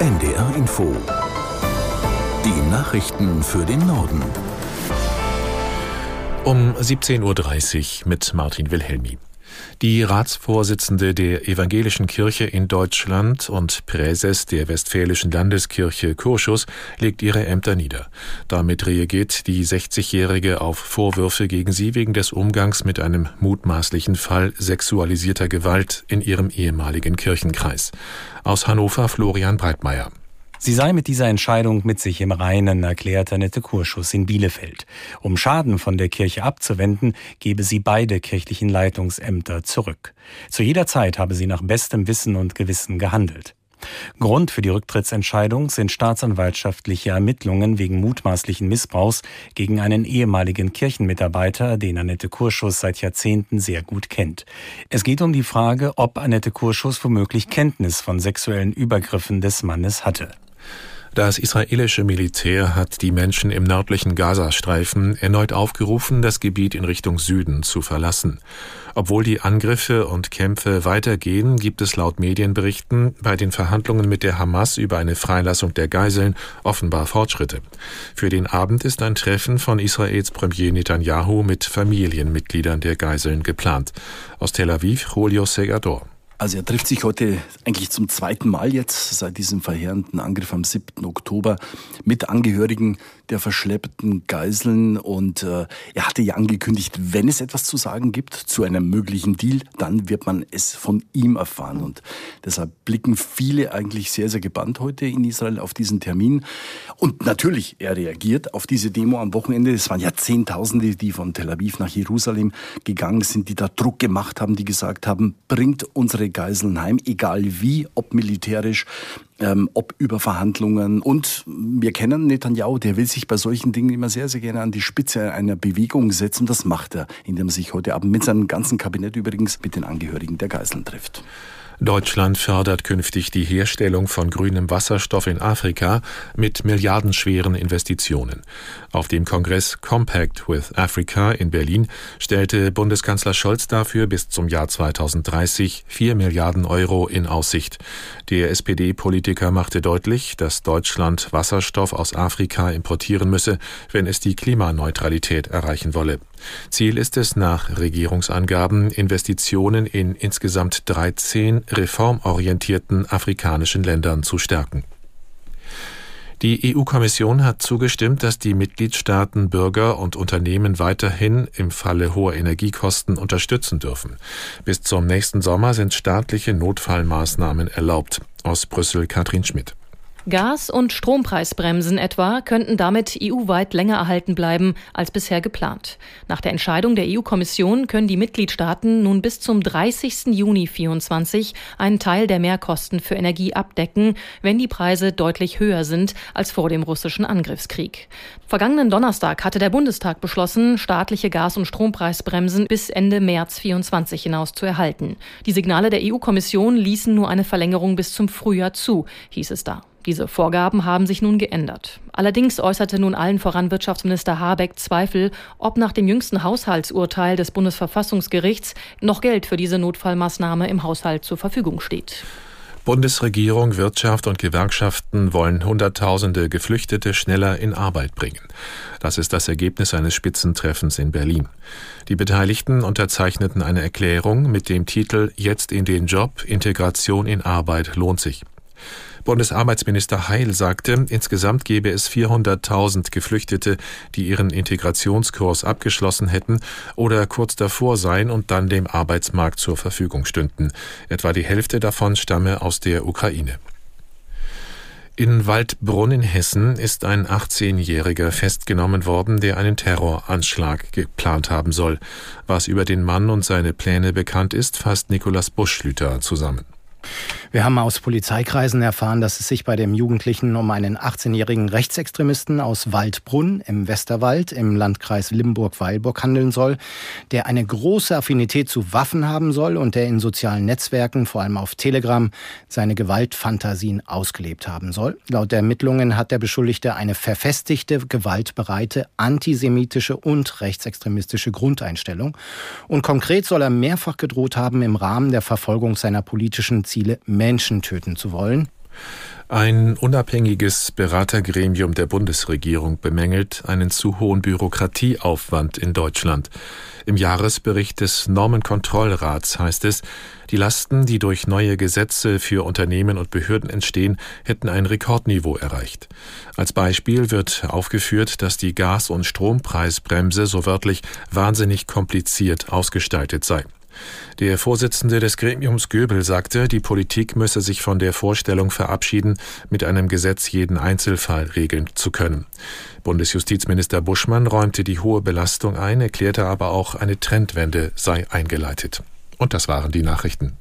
NDR Info. Die Nachrichten für den Norden. Um 17.30 Uhr mit Martin Wilhelmi. Die Ratsvorsitzende der Evangelischen Kirche in Deutschland und Präses der Westfälischen Landeskirche Kurschus legt ihre Ämter nieder. Damit reagiert die 60-Jährige auf Vorwürfe gegen sie wegen des Umgangs mit einem mutmaßlichen Fall sexualisierter Gewalt in ihrem ehemaligen Kirchenkreis. Aus Hannover Florian Breitmeier. Sie sei mit dieser Entscheidung mit sich im Reinen, erklärte Annette Kurschus in Bielefeld. Um Schaden von der Kirche abzuwenden, gebe sie beide kirchlichen Leitungsämter zurück. Zu jeder Zeit habe sie nach bestem Wissen und Gewissen gehandelt. Grund für die Rücktrittsentscheidung sind staatsanwaltschaftliche Ermittlungen wegen mutmaßlichen Missbrauchs gegen einen ehemaligen Kirchenmitarbeiter, den Annette Kurschus seit Jahrzehnten sehr gut kennt. Es geht um die Frage, ob Annette Kurschus womöglich Kenntnis von sexuellen Übergriffen des Mannes hatte. Das israelische Militär hat die Menschen im nördlichen Gazastreifen erneut aufgerufen, das Gebiet in Richtung Süden zu verlassen. Obwohl die Angriffe und Kämpfe weitergehen, gibt es laut Medienberichten bei den Verhandlungen mit der Hamas über eine Freilassung der Geiseln offenbar Fortschritte. Für den Abend ist ein Treffen von Israels Premier Netanyahu mit Familienmitgliedern der Geiseln geplant. Aus Tel Aviv, Julio Segador. Also er trifft sich heute eigentlich zum zweiten Mal jetzt seit diesem verheerenden Angriff am 7. Oktober mit Angehörigen der verschleppten Geiseln und äh, er hatte ja angekündigt, wenn es etwas zu sagen gibt zu einem möglichen Deal, dann wird man es von ihm erfahren und deshalb blicken viele eigentlich sehr, sehr gebannt heute in Israel auf diesen Termin und natürlich, er reagiert auf diese Demo am Wochenende. Es waren ja Zehntausende, die von Tel Aviv nach Jerusalem gegangen sind, die da Druck gemacht haben, die gesagt haben, bringt unsere Geiseln heim, egal wie, ob militärisch, ähm, ob über Verhandlungen. Und wir kennen Netanyahu, der will sich bei solchen Dingen immer sehr, sehr gerne an die Spitze einer Bewegung setzen. Das macht er, indem er sich heute Abend mit seinem ganzen Kabinett übrigens mit den Angehörigen der Geiseln trifft. Deutschland fördert künftig die Herstellung von grünem Wasserstoff in Afrika mit milliardenschweren Investitionen. Auf dem Kongress Compact with Africa in Berlin stellte Bundeskanzler Scholz dafür bis zum Jahr 2030 vier Milliarden Euro in Aussicht. Der SPD-Politiker machte deutlich, dass Deutschland Wasserstoff aus Afrika importieren müsse, wenn es die Klimaneutralität erreichen wolle. Ziel ist es nach Regierungsangaben, Investitionen in insgesamt 13 reformorientierten afrikanischen Ländern zu stärken. Die EU-Kommission hat zugestimmt, dass die Mitgliedstaaten Bürger und Unternehmen weiterhin im Falle hoher Energiekosten unterstützen dürfen. Bis zum nächsten Sommer sind staatliche Notfallmaßnahmen erlaubt. Aus Brüssel Katrin Schmidt. Gas- und Strompreisbremsen etwa könnten damit EU-weit länger erhalten bleiben als bisher geplant. Nach der Entscheidung der EU-Kommission können die Mitgliedstaaten nun bis zum 30. Juni 2024 einen Teil der Mehrkosten für Energie abdecken, wenn die Preise deutlich höher sind als vor dem russischen Angriffskrieg. Vergangenen Donnerstag hatte der Bundestag beschlossen, staatliche Gas- und Strompreisbremsen bis Ende März 2024 hinaus zu erhalten. Die Signale der EU-Kommission ließen nur eine Verlängerung bis zum Frühjahr zu, hieß es da. Diese Vorgaben haben sich nun geändert. Allerdings äußerte nun allen voran Wirtschaftsminister Habeck Zweifel, ob nach dem jüngsten Haushaltsurteil des Bundesverfassungsgerichts noch Geld für diese Notfallmaßnahme im Haushalt zur Verfügung steht. Bundesregierung, Wirtschaft und Gewerkschaften wollen Hunderttausende Geflüchtete schneller in Arbeit bringen. Das ist das Ergebnis eines Spitzentreffens in Berlin. Die Beteiligten unterzeichneten eine Erklärung mit dem Titel Jetzt in den Job, Integration in Arbeit lohnt sich. Bundesarbeitsminister Heil sagte, insgesamt gäbe es 400.000 Geflüchtete, die ihren Integrationskurs abgeschlossen hätten oder kurz davor seien und dann dem Arbeitsmarkt zur Verfügung stünden. Etwa die Hälfte davon stamme aus der Ukraine. In Waldbrunn in Hessen ist ein 18-Jähriger festgenommen worden, der einen Terroranschlag geplant haben soll. Was über den Mann und seine Pläne bekannt ist, fasst Nikolaus Buschlüter zusammen. Wir haben aus Polizeikreisen erfahren, dass es sich bei dem Jugendlichen um einen 18-jährigen Rechtsextremisten aus Waldbrunn im Westerwald im Landkreis Limburg-Weilburg handeln soll, der eine große Affinität zu Waffen haben soll und der in sozialen Netzwerken, vor allem auf Telegram, seine Gewaltfantasien ausgelebt haben soll. Laut Ermittlungen hat der Beschuldigte eine verfestigte, gewaltbereite, antisemitische und rechtsextremistische Grundeinstellung. Und konkret soll er mehrfach gedroht haben, im Rahmen der Verfolgung seiner politischen Ziele Menschen töten zu wollen. Ein unabhängiges Beratergremium der Bundesregierung bemängelt einen zu hohen Bürokratieaufwand in Deutschland. Im Jahresbericht des Normenkontrollrats heißt es, die Lasten, die durch neue Gesetze für Unternehmen und Behörden entstehen, hätten ein Rekordniveau erreicht. Als Beispiel wird aufgeführt, dass die Gas- und Strompreisbremse so wörtlich wahnsinnig kompliziert ausgestaltet sei. Der Vorsitzende des Gremiums Göbel sagte, die Politik müsse sich von der Vorstellung verabschieden, mit einem Gesetz jeden Einzelfall regeln zu können. Bundesjustizminister Buschmann räumte die hohe Belastung ein, erklärte aber auch, eine Trendwende sei eingeleitet. Und das waren die Nachrichten.